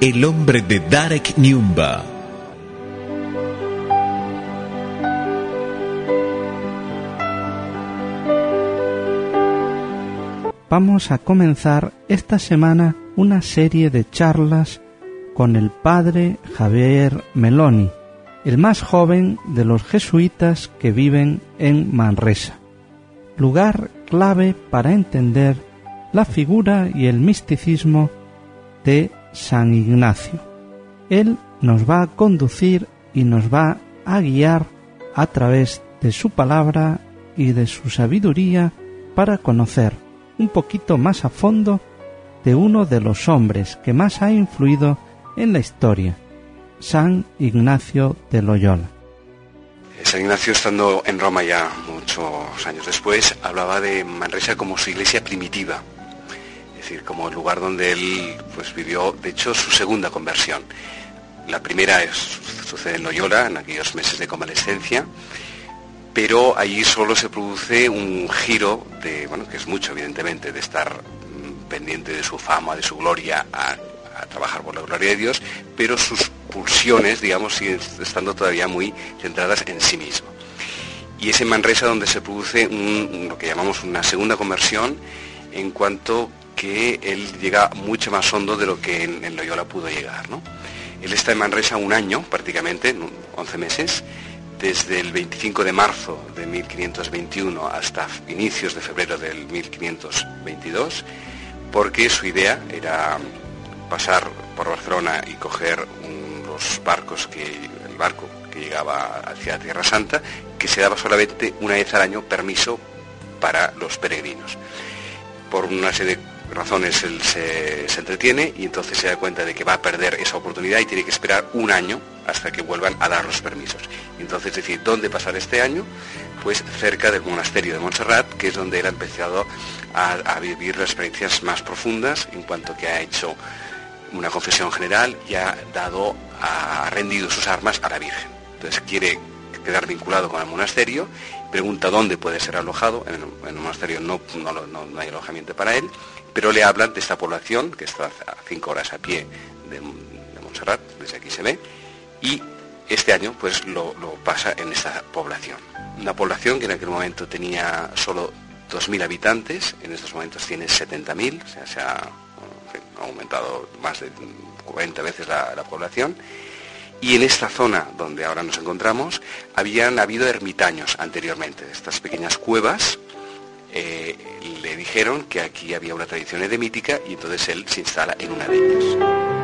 El hombre de Darek Nyumba. Vamos a comenzar esta semana una serie de charlas con el padre Javier Meloni, el más joven de los jesuitas que viven en Manresa, lugar clave para entender la figura y el misticismo de San Ignacio. Él nos va a conducir y nos va a guiar a través de su palabra y de su sabiduría para conocer un poquito más a fondo de uno de los hombres que más ha influido en la historia, San Ignacio de Loyola. San Ignacio, estando en Roma ya muchos años después, hablaba de Manresa como su iglesia primitiva, decir, como el lugar donde él pues, vivió, de hecho, su segunda conversión. La primera es, sucede en Loyola, en aquellos meses de convalescencia, pero allí solo se produce un giro de, bueno, que es mucho evidentemente, de estar mm, pendiente de su fama, de su gloria, a, trabajar por la gloria de Dios, pero sus pulsiones, digamos, siguen estando todavía muy centradas en sí mismo. Y es en Manresa donde se produce lo que llamamos una segunda conversión en cuanto que él llega mucho más hondo de lo que en, Loyola pudo llegar. Él está en Manresa un año prácticamente, 11 meses, desde el 25 de marzo de 1521 hasta inicios de febrero del 1522, porque su idea era pasar por Barcelona y coger los barcos que el barco que llegaba hacia Tierra Santa, que se daba solamente una vez al año permiso para los peregrinos. Por una serie de razones él se, entretiene y entonces se da cuenta de que va a perder esa oportunidad y tiene que esperar un año hasta que vuelvan a dar los permisos. entonces decir, ¿dónde pasar este año? Pues cerca del monasterio de Montserrat, que es donde él ha empezado a, vivir las experiencias más profundas en cuanto que ha hecho una confesión general y ha dado, ha rendido sus armas a la Virgen. Entonces quiere quedar vinculado con el monasterio, pregunta dónde puede ser alojado, en el, monasterio no, no, hay alojamiento para él, pero le hablan de esta población, que está a cinco horas a pie de, Montserrat, desde aquí se ve, y este año pues lo, pasa en esta población. Una población que en aquel momento tenía solo 2.000 habitantes, en estos momentos tiene 70.000, o sea, se ha, aumentado más de 40 veces la, población. Y en esta zona donde ahora nos encontramos habían habido ermitaños anteriormente, estas pequeñas cuevas eh, le dijeron que aquí había una tradición edemítica y entonces él se instala en una de ellas.